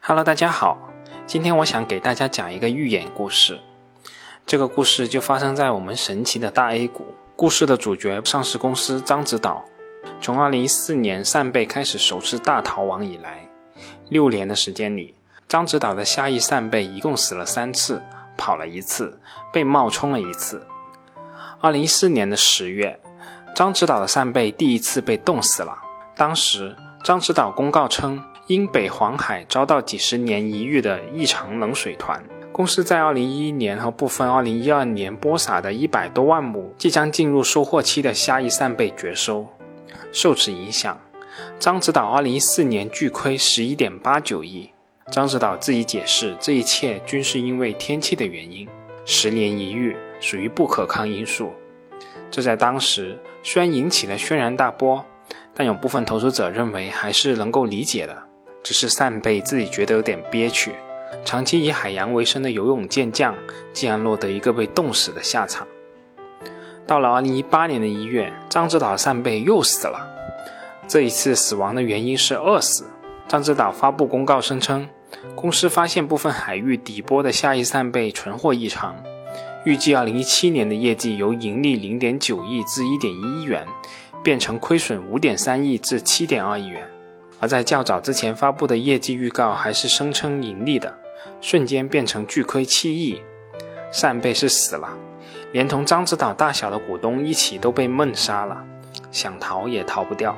Hello，大家好，今天我想给大家讲一个寓言故事。这个故事就发生在我们神奇的大 A 股。故事的主角上市公司獐子岛，从2014年扇贝开始首次大逃亡以来，六年的时间里，獐子岛的虾夷扇贝一共死了三次，跑了一次，被冒充了一次。2014年的十月，獐子岛的扇贝第一次被冻死了。当时，獐子岛公告称。因北黄海遭到几十年一遇的异常冷水团，公司在2011年和部分2012年播撒的一百多万亩即将进入收获期的虾夷扇贝绝收。受此影响，獐子岛2014年巨亏11.89亿。獐子岛自己解释，这一切均是因为天气的原因，十年一遇属于不可抗因素。这在当时虽然引起了轩然大波，但有部分投资者认为还是能够理解的。只是扇贝自己觉得有点憋屈，长期以海洋为生的游泳健将，竟然落得一个被冻死的下场。到了2018年的一月，獐子岛扇贝又死了，这一次死亡的原因是饿死。獐子岛发布公告声称，公司发现部分海域底波的下翼扇贝存货异常，预计2017年的业绩由盈利0.9亿至1.1亿元，变成亏损5.3亿至7.2亿元。而在较早之前发布的业绩预告还是声称盈利的，瞬间变成巨亏七亿。扇贝是死了，连同獐子岛大小的股东一起都被闷杀了，想逃也逃不掉。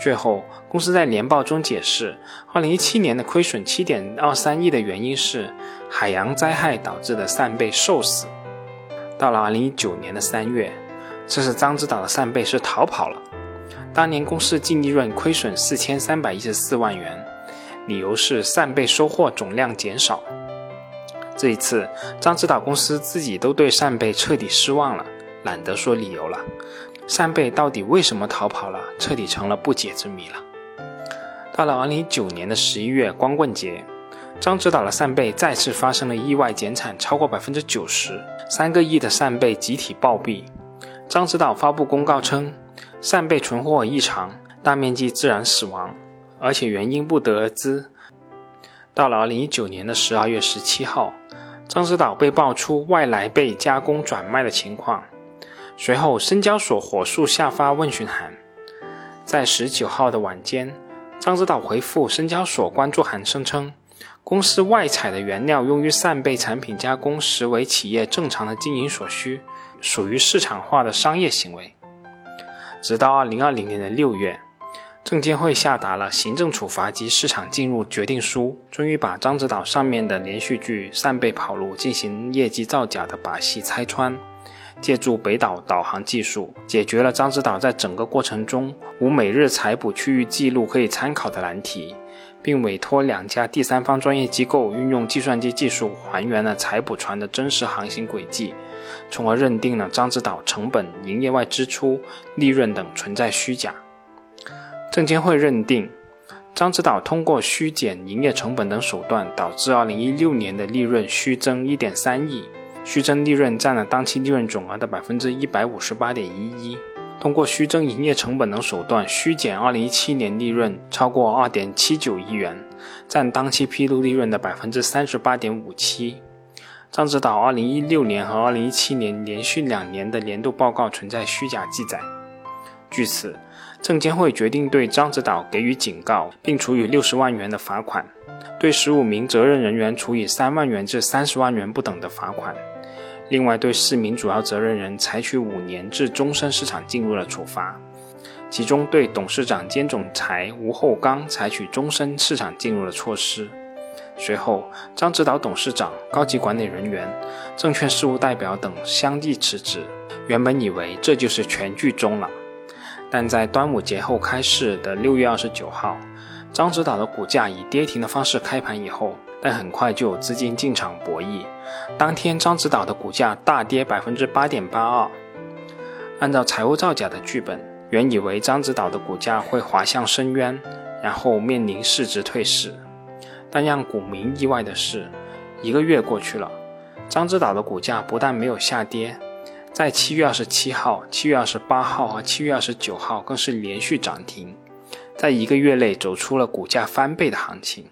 最后，公司在年报中解释，2017年的亏损7.23亿的原因是海洋灾害导致的扇贝受死。到了2019年的三月，这是獐子岛的扇贝是逃跑了。当年公司净利润亏损四千三百一十四万元，理由是扇贝收获总量减少。这一次，张指导公司自己都对扇贝彻底失望了，懒得说理由了。扇贝到底为什么逃跑了，彻底成了不解之谜了。到了二零一九年的十一月光棍节，张指导的扇贝再次发生了意外减产，超过百分之九十，三个亿的扇贝集体暴毙。张指导发布公告称。扇贝存货异常，大面积自然死亡，而且原因不得而知。到了二零一九年的十二月十七号，獐子岛被爆出外来贝加工转卖的情况，随后深交所火速下发问询函。在十九号的晚间，獐子岛回复深交所关注函，声称公司外采的原料用于扇贝产品加工，实为企业正常的经营所需，属于市场化的商业行为。直到二零二零年的六月，证监会下达了行政处罚及市场进入决定书，终于把獐子岛上面的连续剧扇贝跑路进行业绩造假的把戏拆穿，借助北岛导航技术，解决了獐子岛在整个过程中无每日采捕区域记录可以参考的难题，并委托两家第三方专业机构运用计算机技术还原了采捕船的真实航行轨迹。从而认定了獐子岛成本、营业外支出、利润等存在虚假。证监会认定，獐子岛通过虚减营业成本等手段，导致2016年的利润虚增1.3亿，虚增利润占了当期利润总额的158.11%。通过虚增营业成本等手段，虚减2017年利润超过2.79亿元，占当期披露利润的38.57%。獐子岛2016年和2017年连续两年的年度报告存在虚假记载。据此，证监会决定对獐子岛给予警告，并处以六十万元的罚款，对十五名责任人员处以三万元至三十万元不等的罚款。另外，对四名主要责任人采取五年至终身市场进入的处罚，其中对董事长兼总裁吴厚刚采取终身市场进入的措施。随后，獐子岛董事长、高级管理人员、证券事务代表等相继辞职。原本以为这就是全剧终了，但在端午节后开市的六月二十九号，獐子岛的股价以跌停的方式开盘以后，但很快就有资金进场博弈。当天，獐子岛的股价大跌百分之八点八二。按照财务造假的剧本，原以为獐子岛的股价会滑向深渊，然后面临市值退市。但让股民意外的是，一个月过去了，獐子岛的股价不但没有下跌，在七月二十七号、七月二十八号和七月二十九号更是连续涨停，在一个月内走出了股价翻倍的行情。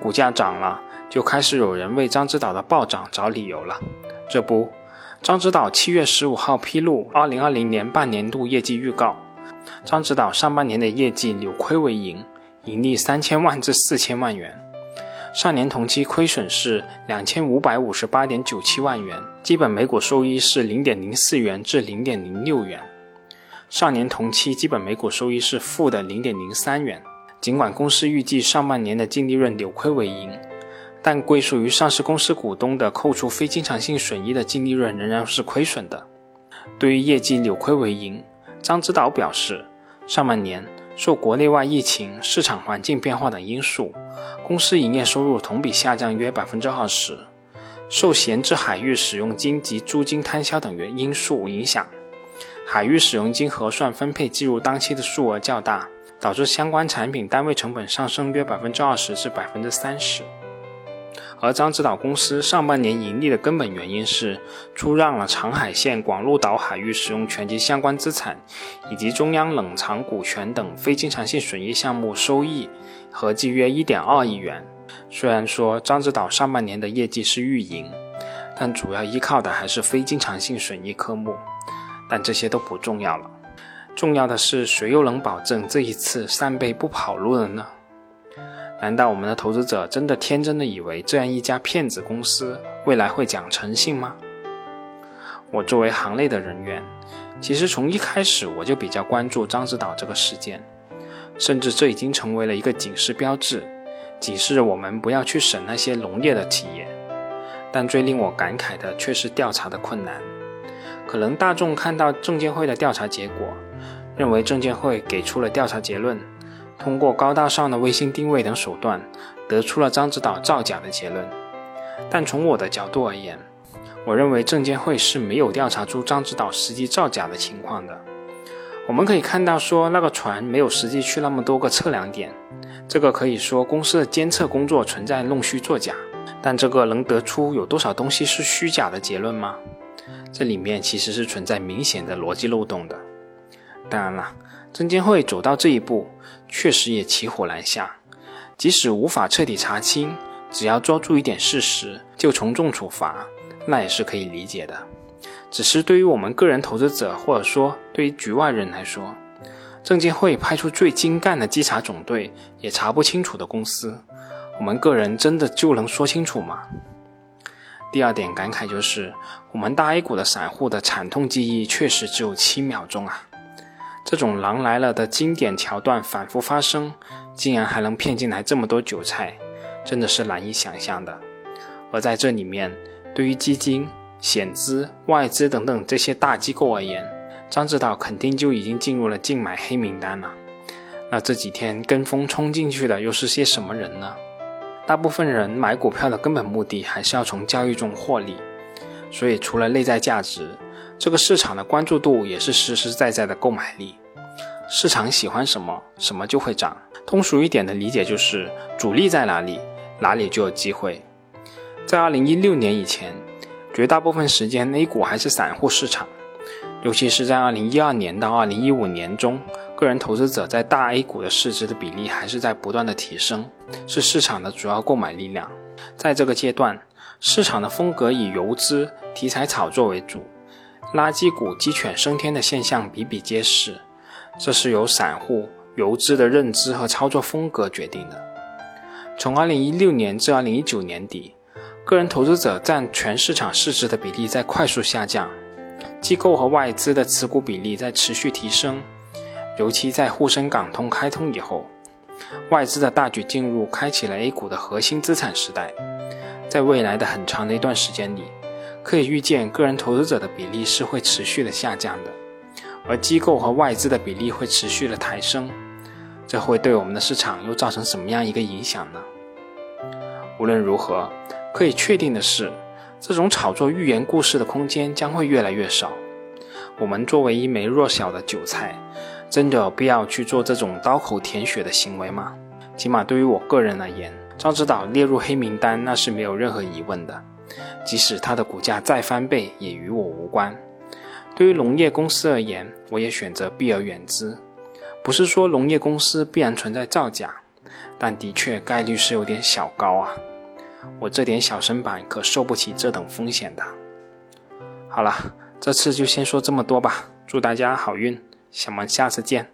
股价涨了，就开始有人为獐子岛的暴涨找理由了。这不，獐子岛七月十五号披露二零二零年半年度业绩预告，獐子岛上半年的业绩扭亏为盈，盈利三千万至四千万元。上年同期亏损是两千五百五十八点九七万元，基本每股收益是零点零四元至零点零六元。上年同期基本每股收益是负的零点零三元。尽管公司预计上半年的净利润扭亏为盈，但归属于上市公司股东的扣除非经常性损益的净利润仍然是亏损的。对于业绩扭亏为盈，张指导表示，上半年。受国内外疫情、市场环境变化等因素，公司营业收入同比下降约百分之二十。受闲置海域使用金及租金摊销等原因素影响，海域使用金核算分配计入当期的数额较大，导致相关产品单位成本上升约百分之二十至百分之三十。而獐子岛公司上半年盈利的根本原因是出让了长海县广鹿岛海域使用权及相关资产，以及中央冷藏股权等非经常性损益项目收益，合计约一点二亿元。虽然说獐子岛上半年的业绩是预盈，但主要依靠的还是非经常性损益科目。但这些都不重要了，重要的是谁又能保证这一次扇贝不跑路了呢？难道我们的投资者真的天真的以为这样一家骗子公司未来会讲诚信吗？我作为行内的人员，其实从一开始我就比较关注獐子岛这个事件，甚至这已经成为了一个警示标志，警示我们不要去审那些农业的企业。但最令我感慨的却是调查的困难。可能大众看到证监会的调查结果，认为证监会给出了调查结论。通过高大上的卫星定位等手段，得出了獐子岛造假的结论。但从我的角度而言，我认为证监会是没有调查出獐子岛实际造假的情况的。我们可以看到，说那个船没有实际去那么多个测量点，这个可以说公司的监测工作存在弄虚作假。但这个能得出有多少东西是虚假的结论吗？这里面其实是存在明显的逻辑漏洞的。当然了。证监会走到这一步，确实也骑虎难下。即使无法彻底查清，只要抓住一点事实就从重处罚，那也是可以理解的。只是对于我们个人投资者，或者说对于局外人来说，证监会派出最精干的稽查总队也查不清楚的公司，我们个人真的就能说清楚吗？第二点感慨就是，我们大 A 股的散户的惨痛记忆确实只有七秒钟啊。这种“狼来了”的经典桥段反复发生，竟然还能骗进来这么多韭菜，真的是难以想象的。而在这里面，对于基金、险资、外资等等这些大机构而言，张指导肯定就已经进入了净买黑名单了。那这几天跟风冲进去的又是些什么人呢？大部分人买股票的根本目的还是要从交易中获利，所以除了内在价值。这个市场的关注度也是实实在在的购买力，市场喜欢什么，什么就会涨。通俗一点的理解就是，主力在哪里，哪里就有机会。在二零一六年以前，绝大部分时间 A 股还是散户市场，尤其是在二零一二年到二零一五年中，个人投资者在大 A 股的市值的比例还是在不断的提升，是市场的主要购买力量。在这个阶段，市场的风格以游资、题材炒作为主。垃圾股鸡犬升天的现象比比皆是，这是由散户游资的认知和操作风格决定的。从2016年至2019年底，个人投资者占全市场市值的比例在快速下降，机构和外资的持股比例在持续提升。尤其在沪深港通开通以后，外资的大举进入，开启了 A 股的核心资产时代。在未来的很长的一段时间里。可以预见，个人投资者的比例是会持续的下降的，而机构和外资的比例会持续的抬升。这会对我们的市场又造成什么样一个影响呢？无论如何，可以确定的是，这种炒作寓言故事的空间将会越来越少。我们作为一枚弱小的韭菜，真的有必要去做这种刀口舔血的行为吗？起码对于我个人而言，獐子岛列入黑名单，那是没有任何疑问的。即使它的股价再翻倍，也与我无关。对于农业公司而言，我也选择避而远之。不是说农业公司必然存在造假，但的确概率是有点小高啊。我这点小身板可受不起这等风险的。好了，这次就先说这么多吧。祝大家好运，咱们下次见。